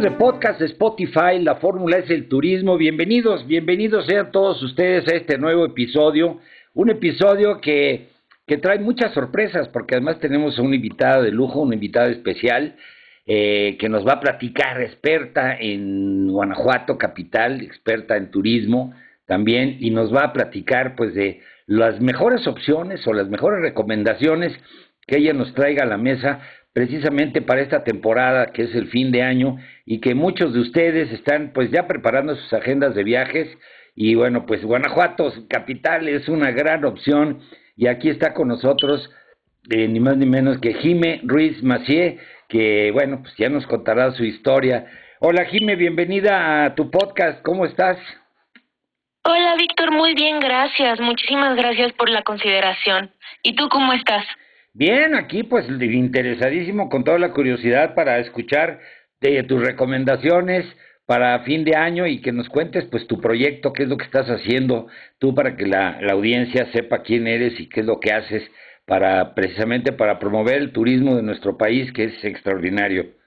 De podcast Spotify, la fórmula es el turismo. Bienvenidos, bienvenidos sean todos ustedes a este nuevo episodio. Un episodio que, que trae muchas sorpresas porque además tenemos a una invitada de lujo, una invitada especial eh, que nos va a platicar, experta en Guanajuato, capital, experta en turismo también, y nos va a platicar pues de las mejores opciones o las mejores recomendaciones que ella nos traiga a la mesa precisamente para esta temporada que es el fin de año y que muchos de ustedes están pues ya preparando sus agendas de viajes y bueno pues Guanajuato capital es una gran opción y aquí está con nosotros eh, ni más ni menos que Jime Ruiz Macié que bueno pues ya nos contará su historia. Hola Jime, bienvenida a tu podcast, ¿cómo estás? Hola Víctor, muy bien, gracias. Muchísimas gracias por la consideración. ¿Y tú cómo estás? Bien, aquí pues interesadísimo con toda la curiosidad para escuchar de tus recomendaciones para fin de año y que nos cuentes pues tu proyecto, qué es lo que estás haciendo tú para que la, la audiencia sepa quién eres y qué es lo que haces para precisamente para promover el turismo de nuestro país que es extraordinario.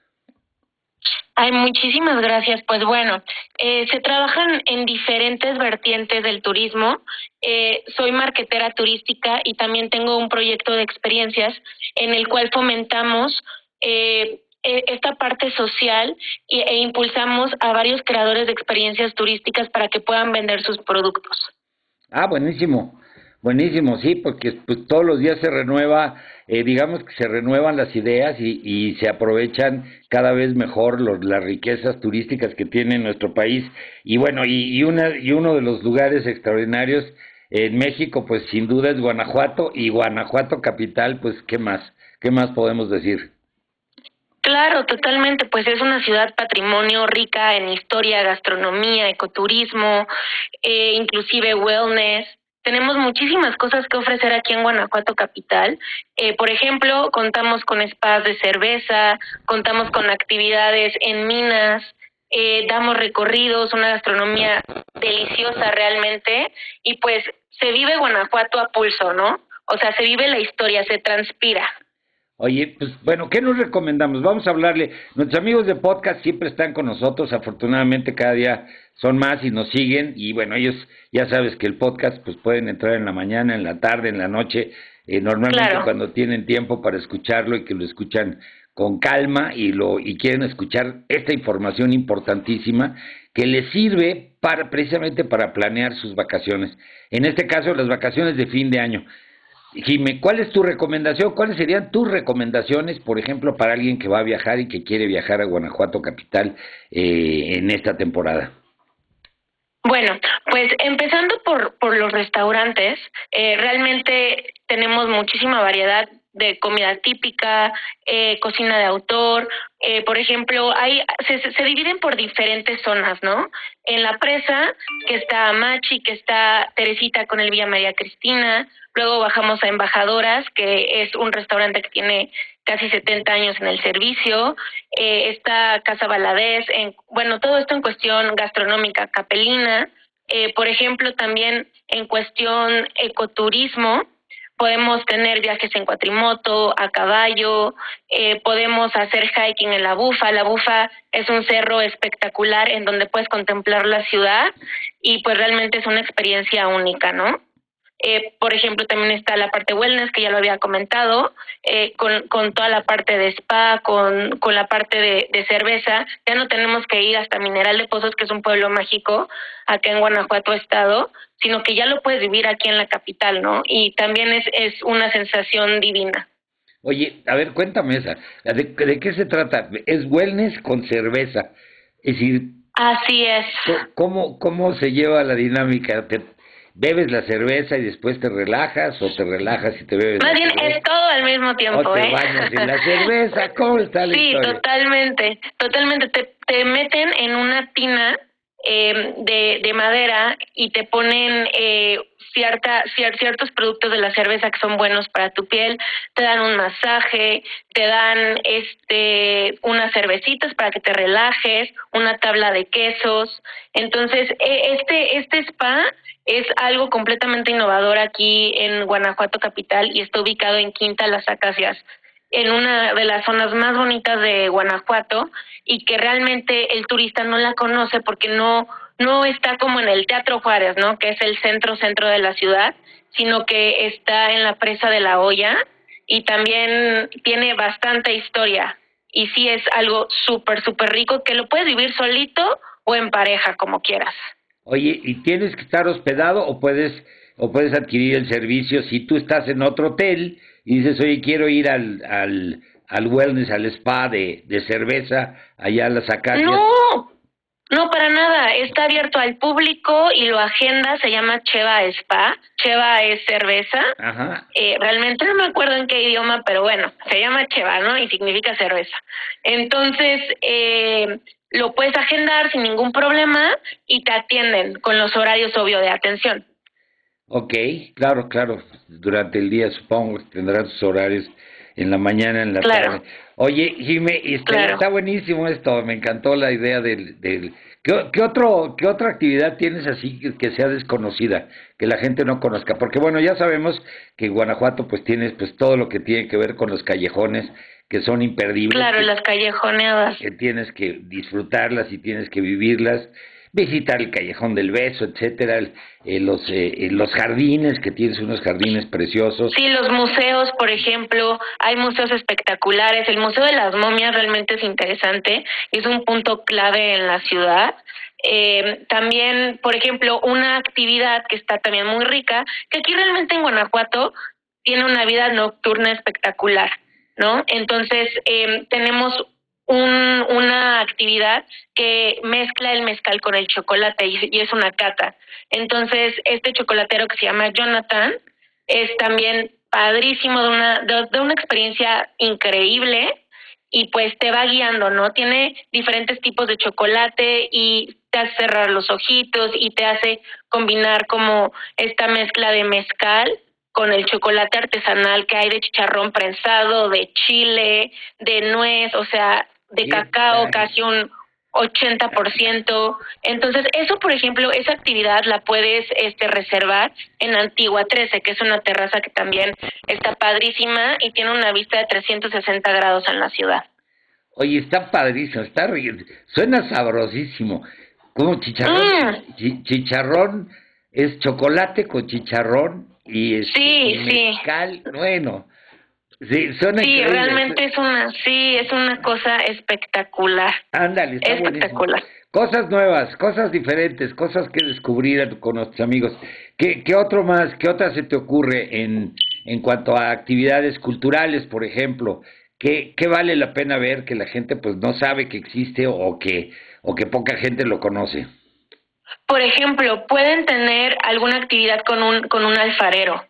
Ay, muchísimas gracias. Pues bueno, eh, se trabajan en diferentes vertientes del turismo. Eh, soy marquetera turística y también tengo un proyecto de experiencias en el cual fomentamos eh, e, esta parte social e impulsamos a varios creadores de experiencias turísticas para que puedan vender sus productos. Ah, buenísimo. Buenísimo, sí, porque pues, todos los días se renueva, eh, digamos que se renuevan las ideas y, se aprovechan cada vez mejor los, las riquezas turísticas que tiene nuestro país. Y bueno, y, y, una, y uno de los lugares extraordinarios en México, pues sin duda es Guanajuato y Guanajuato capital, pues qué más, qué más podemos decir. Claro, totalmente, pues es una ciudad patrimonio rica en historia, gastronomía, ecoturismo, eh, inclusive wellness tenemos muchísimas cosas que ofrecer aquí en Guanajuato Capital. Eh, por ejemplo, contamos con spas de cerveza, contamos con actividades en minas, eh, damos recorridos, una gastronomía deliciosa realmente y pues se vive Guanajuato a pulso, ¿no? O sea, se vive la historia, se transpira. Oye, pues bueno, ¿qué nos recomendamos? Vamos a hablarle. Nuestros amigos de podcast siempre están con nosotros, afortunadamente cada día son más y nos siguen y bueno, ellos ya sabes que el podcast pues pueden entrar en la mañana, en la tarde, en la noche, eh, normalmente cuando tienen tiempo para escucharlo y que lo escuchan con calma y lo y quieren escuchar esta información importantísima que les sirve para precisamente para planear sus vacaciones. En este caso, las vacaciones de fin de año. Jimé, ¿cuál es tu recomendación? ¿Cuáles serían tus recomendaciones, por ejemplo, para alguien que va a viajar y que quiere viajar a Guanajuato Capital eh, en esta temporada? Bueno, pues empezando por, por los restaurantes, eh, realmente tenemos muchísima variedad de comida típica, eh, cocina de autor. Eh, por ejemplo, hay, se, se, dividen por diferentes zonas, ¿no? En la presa, que está Machi, que está Teresita con el Villa María Cristina. Luego bajamos a Embajadoras, que es un restaurante que tiene casi 70 años en el servicio. Eh, está Casa Baladés, en, bueno, todo esto en cuestión gastronómica, capelina. Eh, por ejemplo, también en cuestión ecoturismo, podemos tener viajes en cuatrimoto, a caballo, eh, podemos hacer hiking en la Bufa. La Bufa es un cerro espectacular en donde puedes contemplar la ciudad y pues realmente es una experiencia única, ¿no? Eh, por ejemplo, también está la parte wellness, que ya lo había comentado, eh, con, con toda la parte de spa, con, con la parte de, de, cerveza. Ya no tenemos que ir hasta Mineral de Pozos, que es un pueblo mágico acá en Guanajuato Estado, sino que ya lo puedes vivir aquí en la capital, ¿no? Y también es, es una sensación divina. Oye, a ver, cuéntame esa. ¿De, de qué se trata? Es wellness con cerveza. Es decir... Así es. ¿Cómo, cómo se lleva la dinámica? ¿Te, bebes la cerveza y después te relajas o te relajas y te bebes Más bien es todo al mismo tiempo, o te ¿eh? bañas en la cerveza, ¿cómo está la Sí, historia? totalmente, totalmente. Te, te meten en una tina eh, de, de madera y te ponen eh, cierta, cier, ciertos productos de la cerveza que son buenos para tu piel, te dan un masaje, te dan este unas cervecitas para que te relajes, una tabla de quesos. Entonces, eh, este, este spa es algo completamente innovador aquí en Guanajuato Capital y está ubicado en Quinta Las Acacias, en una de las zonas más bonitas de Guanajuato y que realmente el turista no la conoce porque no no está como en el Teatro Juárez, ¿no? Que es el centro centro de la ciudad, sino que está en la presa de la olla y también tiene bastante historia y sí es algo súper súper rico que lo puedes vivir solito o en pareja como quieras. Oye, ¿y tienes que estar hospedado o puedes o puedes adquirir el servicio si tú estás en otro hotel y dices, oye, quiero ir al, al, al wellness, al spa de, de cerveza allá a las acacias? No, no, para nada. Está abierto al público y lo agenda. Se llama Cheva Spa. Cheva es cerveza. Ajá. Eh, realmente no me acuerdo en qué idioma, pero bueno, se llama Cheva, ¿no? Y significa cerveza. Entonces, eh, lo puedes agendar sin ningún problema y te atienden con los horarios obvio de atención. Ok, claro, claro. Durante el día supongo que tendrán sus horarios en la mañana, en la claro. tarde. Oye, Jimé, este, Claro. está buenísimo esto, me encantó la idea del... del ¿qué, qué otro, ¿Qué otra actividad tienes así que, que sea desconocida, que la gente no conozca? Porque bueno, ya sabemos que en Guanajuato pues tienes pues todo lo que tiene que ver con los callejones, que son imperdibles. Claro, que- las callejoneadas. que tienes que disfrutarlas y tienes que vivirlas, visitar el callejón del beso, etcétera, eh, los eh, eh, los jardines que tienes unos jardines preciosos. Sí, los museos, por ejemplo, hay museos espectaculares. El Museo de las Momias realmente es interesante, es un punto clave en la ciudad. Eh, también, por ejemplo, una actividad que está también muy rica, que aquí realmente en Guanajuato tiene una vida nocturna espectacular, ¿no? Entonces, eh, tenemos un, una actividad que mezcla el mezcal con el chocolate y, es una cata. Entonces, este chocolatero que se llama Jonathan es también padrísimo, de una, de una experiencia increíble y pues te va guiando, ¿no? Tiene diferentes tipos de chocolate y te hace cerrar los ojitos y te hace combinar como esta mezcla de mezcal con el chocolate artesanal que hay de chicharrón prensado, de chile, de nuez, o sea, de cacao, casi un 80%. Entonces, eso, por ejemplo, esa actividad la puedes este, reservar en Antigua 13, que es una terraza que también está padrísima y tiene una vista de 360 grados en la ciudad. Oye, está padrísimo, está suena sabrosísimo. Como chicharrón, Mm. chi- chicharrón es chocolate con chicharrón y, este, Sí, sí. bueno. Sí, suena Sí, realmente es una, sí, es una cosa espectacular. Ándale, está buenísimo. Espectacular. Cosas nuevas, cosas diferentes, cosas que descubrir con nuestros amigos. ¿Qué, qué otro más, qué otra se te ocurre en, en cuanto a actividades culturales, por ejemplo? ¿Qué, ¿Qué vale la pena ver que la gente pues no sabe que existe o que, o que poca gente lo conoce? Por ejemplo, pueden tener alguna actividad con un, con un alfarero.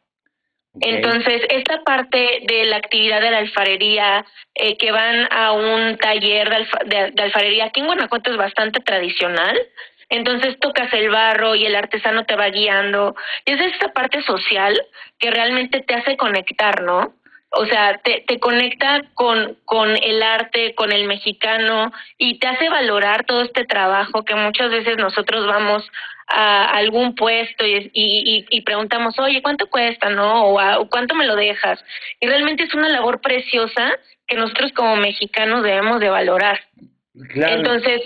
Entonces, esta parte de la actividad de la alfarería, eh, que van a un taller de, alfa- de- de alfarería, aquí en Guanajuato es bastante tradicional, entonces tocas el barro y el artesano te va guiando, y es esta parte social que realmente te hace conectar, ¿no? O sea, te, te conecta con, con el arte, con el mexicano y te hace valorar todo este trabajo que muchas veces nosotros vamos a algún puesto y, y, y preguntamos, oye, ¿cuánto cuesta, no? O, ¿cuánto me lo dejas? Y realmente es una labor preciosa que nosotros como mexicanos debemos de valorar. Claro. Entonces,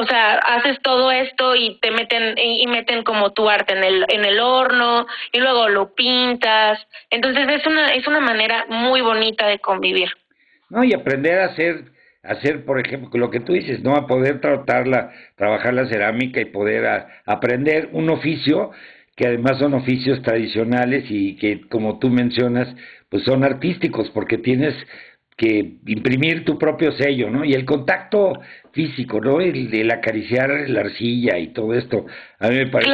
o sea, haces todo esto y te meten y meten como tu arte en el en el horno y luego lo pintas. Entonces es una es una manera muy bonita de convivir. No, y aprender a hacer hacer, por ejemplo, lo que tú dices, ¿no? A poder tratarla, trabajar la cerámica y poder aprender un oficio que además son oficios tradicionales y que, como tú mencionas, pues son artísticos porque tienes que imprimir tu propio sello, ¿no? Y el contacto físico, ¿no? El, el acariciar la arcilla y todo esto, a mí me parece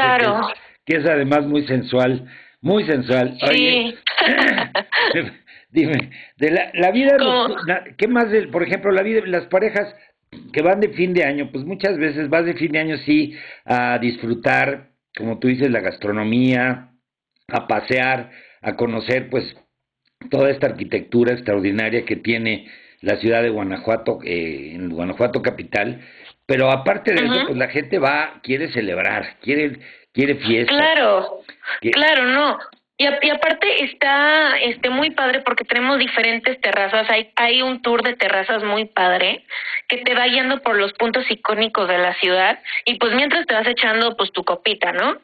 que, es, además muy sensual, muy sensual. Sí. dime, de la, la vida, ¿qué más, de, por ejemplo, la vida, las parejas que van de fin de año, pues muchas veces vas de fin de año sí a disfrutar, como tú dices, la gastronomía, a pasear, a conocer, pues toda esta arquitectura extraordinaria que tiene la ciudad de Guanajuato, eh, en Guanajuato capital, pero aparte de eso, pues la gente va, quiere celebrar, quiere, quiere fiesta. Claro, claro, no. Y, y, aparte está este muy padre porque tenemos diferentes terrazas. Hay, hay un tour de terrazas muy padre que te va yendo por los puntos icónicos de la ciudad y pues mientras te vas echando pues tu copita, ¿no?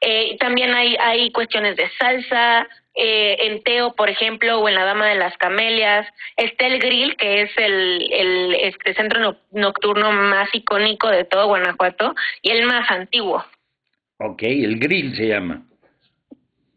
Eh, también hay, hay cuestiones de salsa, eh, en Teo, por ejemplo, o en la Dama de las Camelias. Está el Grill, que es el, el este centro nocturno más icónico de todo Guanajuato y el más antiguo. Ok, el Grill se llama.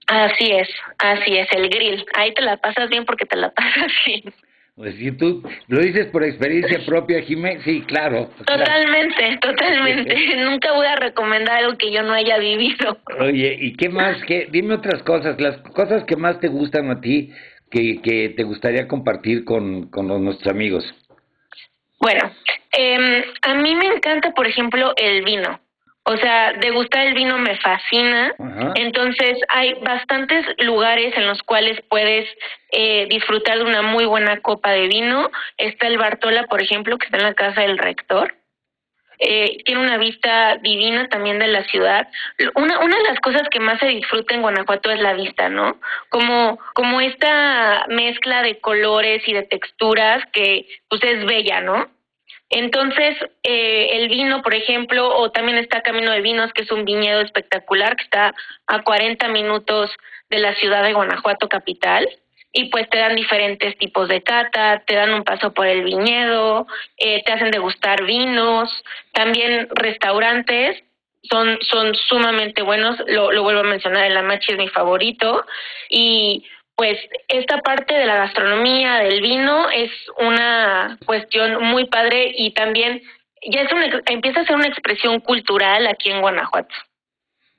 Así es, así es, el Grill. Ahí te la pasas bien porque te la pasas bien. Pues si tú lo dices por experiencia propia, Jiménez, sí, claro. Totalmente, totalmente. Nunca voy a recomendar algo que yo no haya vivido. Oye, ¿y qué más? Qué, dime otras cosas, las cosas que más te gustan a ti, que, que te gustaría compartir con, con nuestros amigos. Bueno, eh, a mí me encanta, por ejemplo, el vino. O sea, degustar el vino me fascina. Entonces, hay bastantes lugares en los cuales puedes eh, disfrutar de una muy buena copa de vino. Está el Bartola, por ejemplo, que está en la casa del rector. Eh, tiene una vista divina también de la ciudad. Una, una de las cosas que más se disfruta en Guanajuato es la vista, ¿no? Como, como esta mezcla de colores y de texturas que pues es bella, ¿no? Entonces, eh, el vino, por ejemplo, o también está Camino de Vinos, que es un viñedo espectacular que está a 40 minutos de la ciudad de Guanajuato capital. Y pues te dan diferentes tipos de cata, te dan un paso por el viñedo, eh, te hacen degustar vinos, también restaurantes son, son sumamente buenos, lo, lo vuelvo a mencionar, el Amachi es mi favorito, y pues esta parte de la gastronomía, del vino, es una cuestión muy padre y también ya es una, empieza a ser una expresión cultural aquí en Guanajuato.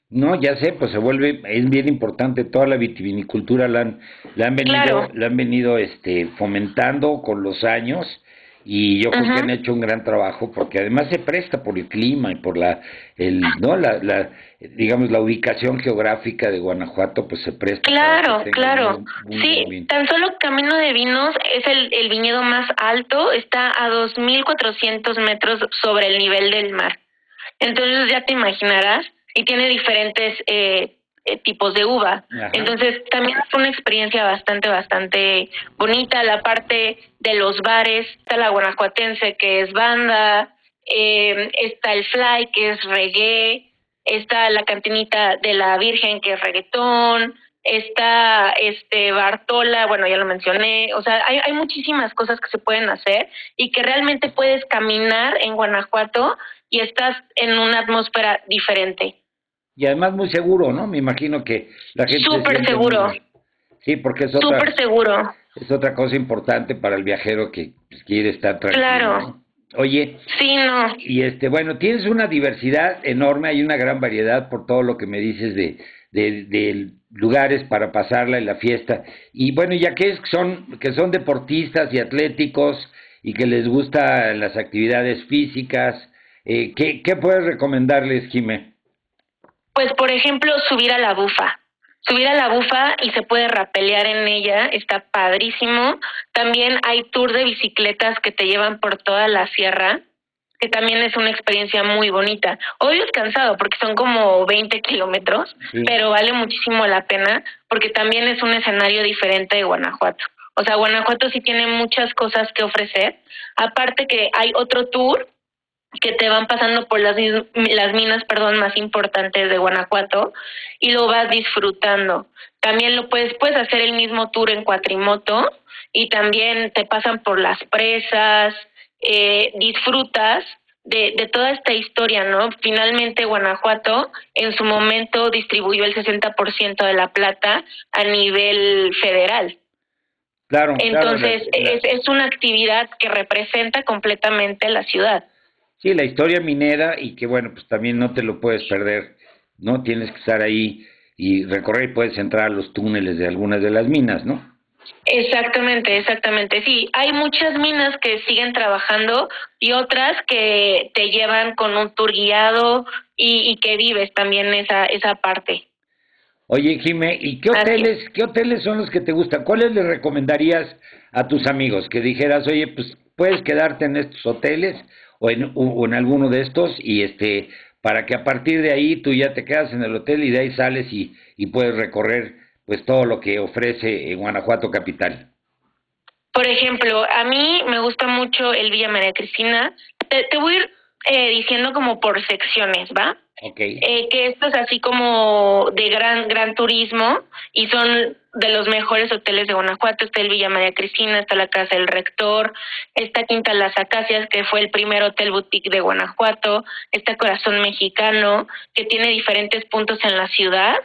No, ya sé, pues se vuelve, es bien importante, toda la vitivinicultura la han, la han venido, la han venido este, fomentando con los años y yo creo que han hecho un gran trabajo porque además se presta por el clima y por la el no la, la digamos la ubicación geográfica de Guanajuato pues se presta claro claro. sí tan solo Camino de Vinos es el, el viñedo más alto está a 2.400 metros sobre el nivel del mar. Entonces ya te imaginarás y tiene diferentes eh, eh, tipos de uva. Entonces, también es una experiencia bastante, bastante bonita. La parte de los bares, está la guanajuatense, que es banda, eh, está el fly, que es reggae, está la cantinita de la Virgen, que es reggaetón, está este Bartola, bueno, ya lo mencioné, o sea, hay, hay muchísimas cosas que se pueden hacer y que realmente puedes caminar en Guanajuato y estás en una atmósfera diferente y además muy seguro, ¿no? Me imagino que la gente... Súper seguro. Sí, porque es otra... Súper seguro. Es otra cosa importante para el viajero que pues, quiere estar tranquilo. Claro. Oye. Sí, no. Y este, bueno, tienes una diversidad enorme, hay una gran variedad por todo lo que me dices de, de, de lugares para pasarla en la fiesta. Y bueno, ya que son, que son deportistas y atléticos y que les gustan las actividades físicas, eh, ¿qué, ¿qué puedes recomendarles, Jimé? Pues, por ejemplo, subir a la bufa. subir a la bufa y se puede rapelear en ella, está padrísimo. También hay tour de bicicletas que te llevan por toda la sierra, que también es una experiencia muy bonita. Hoy es cansado porque son como 20 kilómetros, pero vale muchísimo la pena porque también es un escenario diferente de Guanajuato. O sea, Guanajuato sí tiene muchas cosas que ofrecer. Aparte que hay otro tour que te van pasando por las, las minas perdón, más importantes de Guanajuato y lo vas disfrutando. También lo puedes, puedes hacer el mismo tour en cuatrimoto y también te pasan por las presas, eh, disfrutas de, de toda esta historia, ¿no? Finalmente Guanajuato en su momento distribuyó el 60% de la plata a nivel federal. Claro. Entonces Es, es una actividad que representa completamente la ciudad. Sí, la historia minera y que bueno, pues también no te lo puedes perder, ¿no? Tienes que estar ahí y recorrer y puedes entrar a los túneles de algunas de las minas, ¿no? Exactamente, exactamente. Sí, hay muchas minas que siguen trabajando y otras que te llevan con un tour guiado y, y que vives también esa esa parte. Oye, Jime, ¿y qué hoteles, qué hoteles son los que te gustan? ¿Cuáles le recomendarías a tus amigos que dijeras, oye, pues puedes quedarte en estos hoteles o en, o en alguno de estos y este para que a partir de ahí tú ya te quedas en el hotel y de ahí sales y, y puedes recorrer pues todo lo que ofrece en Guanajuato capital. Por ejemplo, a mí me gusta mucho el Villa María Cristina. Te, te voy a ir eh, diciendo como por secciones, ¿va? Eh, que esto es así como de gran gran turismo y son de los mejores hoteles de Guanajuato. Está el Villa María Cristina, está la Casa del Rector, está Quinta Las Acacias, que fue el primer hotel boutique de Guanajuato, está Corazón Mexicano, que tiene diferentes puntos en la ciudad.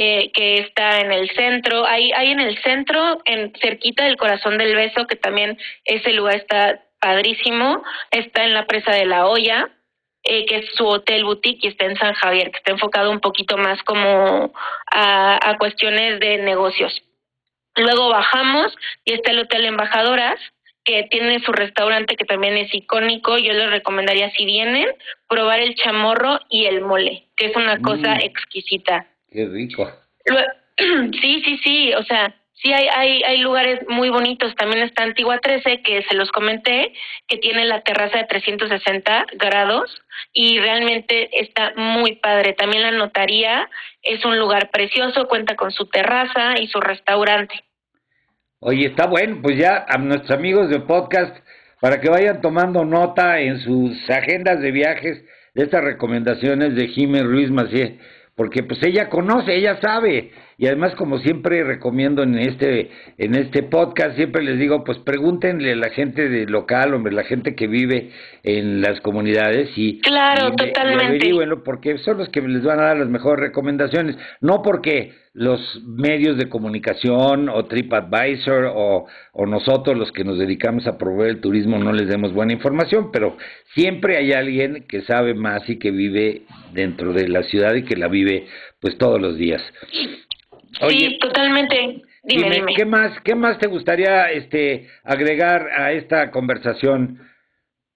Eh, que está en el centro, hay, hay en el centro, en cerquita del corazón del beso, que también ese lugar está padrísimo, está en la presa de la olla, eh, que es su hotel boutique y está en San Javier, que está enfocado un poquito más como a, a cuestiones de negocios. Luego bajamos y está el Hotel Embajadoras, que tiene su restaurante que también es icónico. Yo les recomendaría, si vienen, probar el chamorro y el mole, que es una cosa Mm. exquisita. Qué rico. Sí, sí, sí, o sea, sí hay, hay, hay lugares muy bonitos. También está Antigua 13, que se los comenté, que tiene la terraza de 360 grados y realmente está muy padre. También la notaría es un lugar precioso, cuenta con su terraza y su restaurante. Oye, está bueno, pues ya a nuestros amigos de podcast, para que vayan tomando nota en sus agendas de viajes de estas recomendaciones de Jiménez Ruiz Macié, porque pues ella conoce, ella sabe, y además como siempre recomiendo en este en este podcast siempre les digo pues pregúntenle a la gente de local hombre la gente que vive en las comunidades y Claro, y, ve- y totalmente. porque son los que les van a dar las mejores recomendaciones no porque los medios de comunicación o TripAdvisor o, o nosotros los que nos dedicamos a promover el turismo no les demos buena información pero siempre hay alguien que sabe más y que vive dentro de la ciudad y que la vive pues todos los días sí, totalmente. Dime, Dime, dime. ¿qué más, qué más te gustaría este agregar a esta conversación?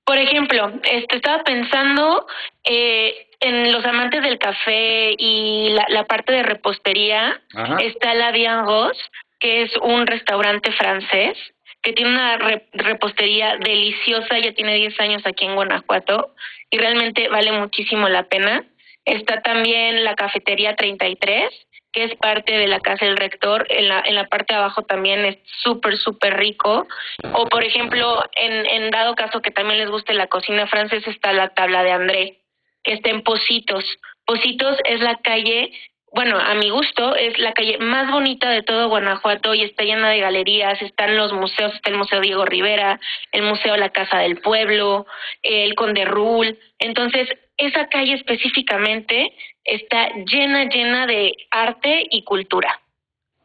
Por ejemplo, este, estaba pensando eh, en los amantes del café y la, la parte de repostería. Ajá. Está la Bien Rose, que es un restaurante francés que tiene una re- repostería deliciosa, ya tiene 10 años aquí en Guanajuato y realmente vale muchísimo la pena. Está también la cafetería 33, que es parte de la casa del rector, en la, en la parte de abajo también es súper, súper rico. O por ejemplo, en, en dado caso que también les guste la cocina francesa, está la tabla de André, que está en Positos. Positos es la calle, bueno, a mi gusto, es la calle más bonita de todo Guanajuato y está llena de galerías, están los museos, está el Museo Diego Rivera, el Museo La Casa del Pueblo, el Conde Rul. Entonces, esa calle específicamente está llena, llena de arte y cultura.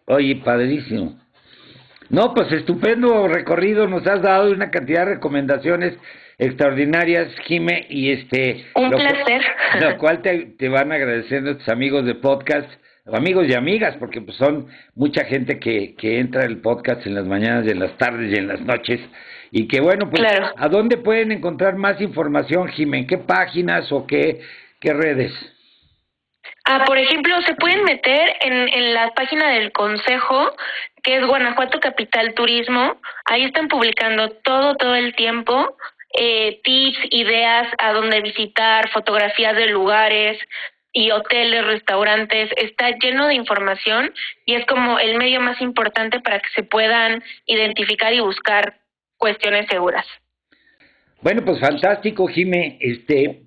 Oye, padrísimo. No, pues estupendo recorrido, nos has dado una cantidad de recomendaciones extraordinarias, Jime, y este... Un lo placer. Lo cual te, te van a agradecer nuestros amigos de podcast, amigos y amigas, porque pues son mucha gente que, que entra al podcast en las mañanas y en las tardes y en las noches, y que bueno, pues, Claro. ¿a dónde pueden encontrar más información, Jime? ¿En qué páginas o qué, qué redes? Ah, por ejemplo, se pueden meter en, en la página del consejo, que es Guanajuato Capital Turismo. Ahí están publicando todo, todo el tiempo. Eh, tips, ideas a dónde visitar, fotografías de lugares y hoteles, restaurantes, está lleno de información y es como el medio más importante para que se puedan identificar y buscar cuestiones seguras. Bueno, pues fantástico, Jime. Este,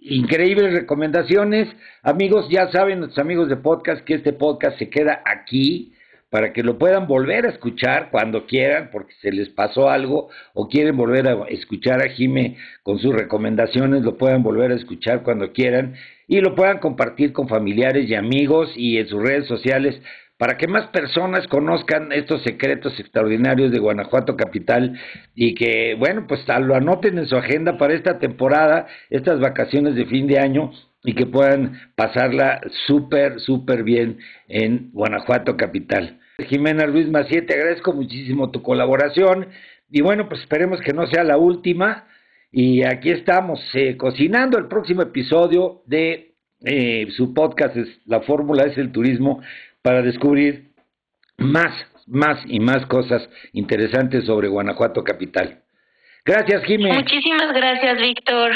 increíbles recomendaciones. Amigos, ya saben, nuestros amigos de podcast, que este podcast se queda aquí para que lo puedan volver a escuchar cuando quieran, porque se les pasó algo, o quieren volver a escuchar a Jime con sus recomendaciones, lo puedan volver a escuchar cuando quieran y lo puedan compartir con familiares y amigos y en sus redes sociales para que más personas conozcan estos secretos extraordinarios de Guanajuato Capital y que, bueno, pues lo anoten en su agenda para esta temporada, estas vacaciones de fin de año y que puedan pasarla súper, súper bien en Guanajuato Capital. Jimena Luis Macié, te agradezco muchísimo tu colaboración y bueno, pues esperemos que no sea la última y aquí estamos eh, cocinando el próximo episodio de eh, su podcast, es, La Fórmula es el Turismo, para descubrir más, más y más cosas interesantes sobre Guanajuato Capital. Gracias, Jimé. Muchísimas gracias, Víctor.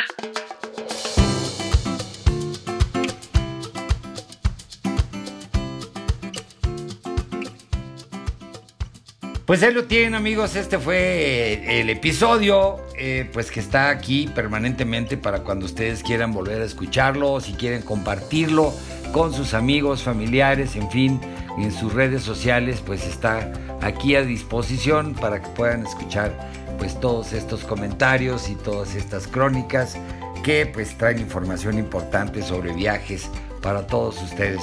Pues ahí lo tienen amigos, este fue el episodio, eh, pues que está aquí permanentemente para cuando ustedes quieran volver a escucharlo, si quieren compartirlo con sus amigos, familiares, en fin, en sus redes sociales, pues está aquí a disposición para que puedan escuchar pues todos estos comentarios y todas estas crónicas que pues traen información importante sobre viajes para todos ustedes.